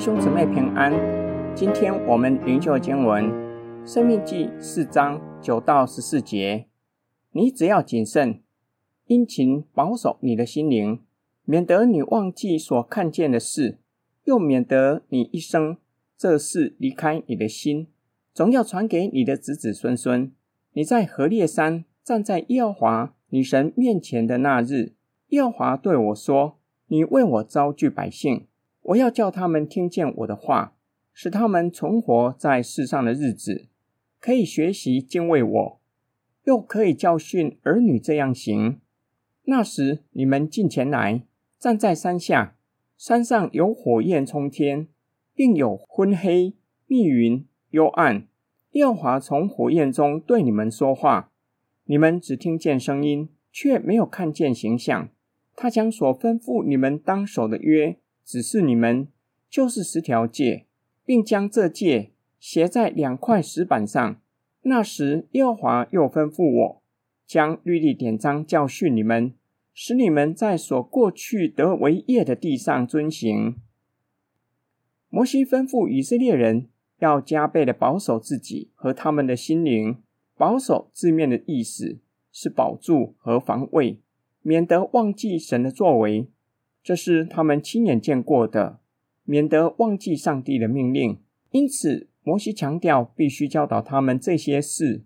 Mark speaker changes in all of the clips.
Speaker 1: 兄姊妹平安。今天我们灵修经文《生命记》四章九到十四节。你只要谨慎，殷勤保守你的心灵，免得你忘记所看见的事，又免得你一生这事离开你的心，总要传给你的子子孙孙。你在何烈山站在耶和华女神面前的那日，耶和华对我说：“你为我招聚百姓。”我要叫他们听见我的话，使他们存活在世上的日子，可以学习敬畏我，又可以教训儿女这样行。那时你们近前来，站在山下，山上有火焰冲天，并有昏黑、密云、幽暗。耶和华从火焰中对你们说话，你们只听见声音，却没有看见形象。他将所吩咐你们当守的约。指示你们，就是十条诫，并将这诫写在两块石板上。那时，耶和华又吩咐我，将律例典章教训你们，使你们在所过去得为业的地上遵行。摩西吩咐以色列人要加倍的保守自己和他们的心灵。保守字面的意思是保住和防卫，免得忘记神的作为。这是他们亲眼见过的，免得忘记上帝的命令。因此，摩西强调必须教导他们这些事。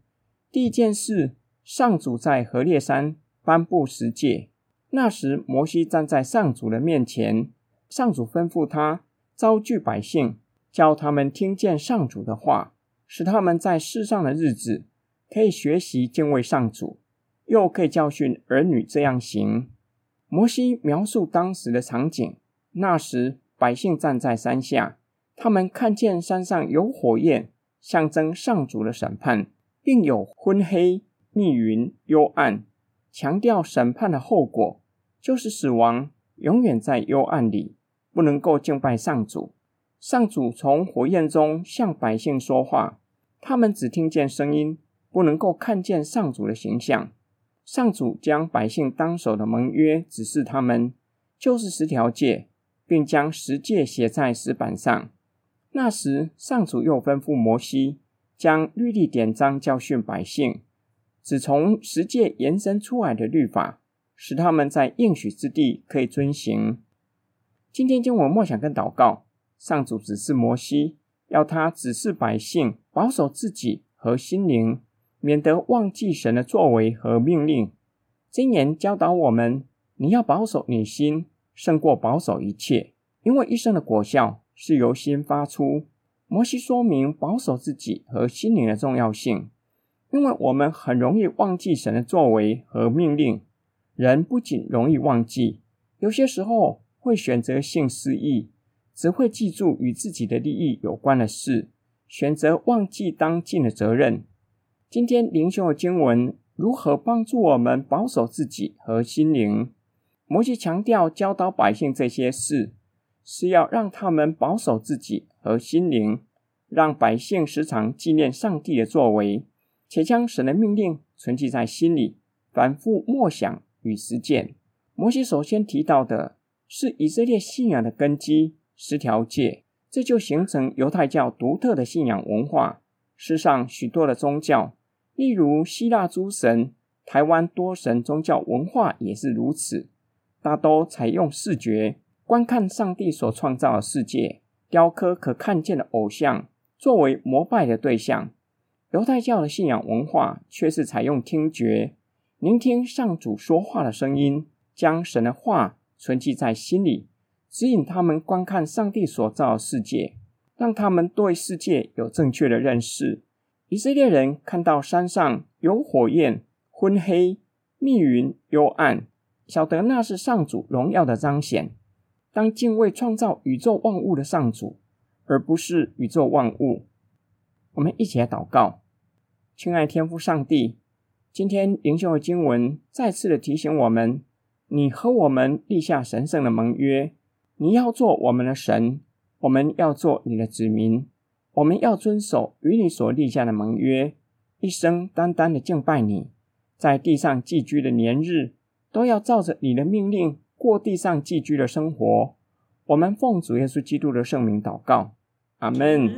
Speaker 1: 第一件事，上主在何烈山颁布十诫。那时，摩西站在上主的面前，上主吩咐他招聚百姓，叫他们听见上主的话，使他们在世上的日子可以学习敬畏上主，又可以教训儿女这样行。摩西描述当时的场景：那时百姓站在山下，他们看见山上有火焰，象征上主的审判，并有昏黑、密云、幽暗，强调审判的后果就是死亡，永远在幽暗里，不能够敬拜上主。上主从火焰中向百姓说话，他们只听见声音，不能够看见上主的形象。上主将百姓当守的盟约指示他们，就是十条诫，并将十诫写在石板上。那时，上主又吩咐摩西，将律例典章教训百姓，只从十诫延伸出来的律法，使他们在应许之地可以遵行。今天经文默想跟祷告，上主指示摩西，要他指示百姓保守自己和心灵。免得忘记神的作为和命令。箴言教导我们：你要保守你心，胜过保守一切，因为一生的果效是由心发出。摩西说明保守自己和心灵的重要性，因为我们很容易忘记神的作为和命令。人不仅容易忘记，有些时候会选择性失忆，只会记住与自己的利益有关的事，选择忘记当尽的责任。今天灵修的经文如何帮助我们保守自己和心灵？摩西强调教导百姓这些事，是要让他们保守自己和心灵，让百姓时常纪念上帝的作为，且将神的命令存记在心里，反复默想与实践。摩西首先提到的是以色列信仰的根基十条诫，这就形成犹太教独特的信仰文化。世上许多的宗教。例如希腊诸神，台湾多神宗教文化也是如此，大都采用视觉观看上帝所创造的世界，雕刻可看见的偶像作为膜拜的对象。犹太教的信仰文化却是采用听觉，聆听上主说话的声音，将神的话存记在心里，指引他们观看上帝所造的世界，让他们对世界有正确的认识。以色列人看到山上有火焰、昏黑、密云、幽暗，晓得那是上主荣耀的彰显。当敬畏创造宇宙万物的上主，而不是宇宙万物。我们一起来祷告，亲爱天父上帝，今天灵修的经文再次的提醒我们：你和我们立下神圣的盟约，你要做我们的神，我们要做你的子民。我们要遵守与你所立下的盟约，一生单单的敬拜你，在地上寄居的年日，都要照着你的命令过地上寄居的生活。我们奉主耶稣基督的圣名祷告，阿门。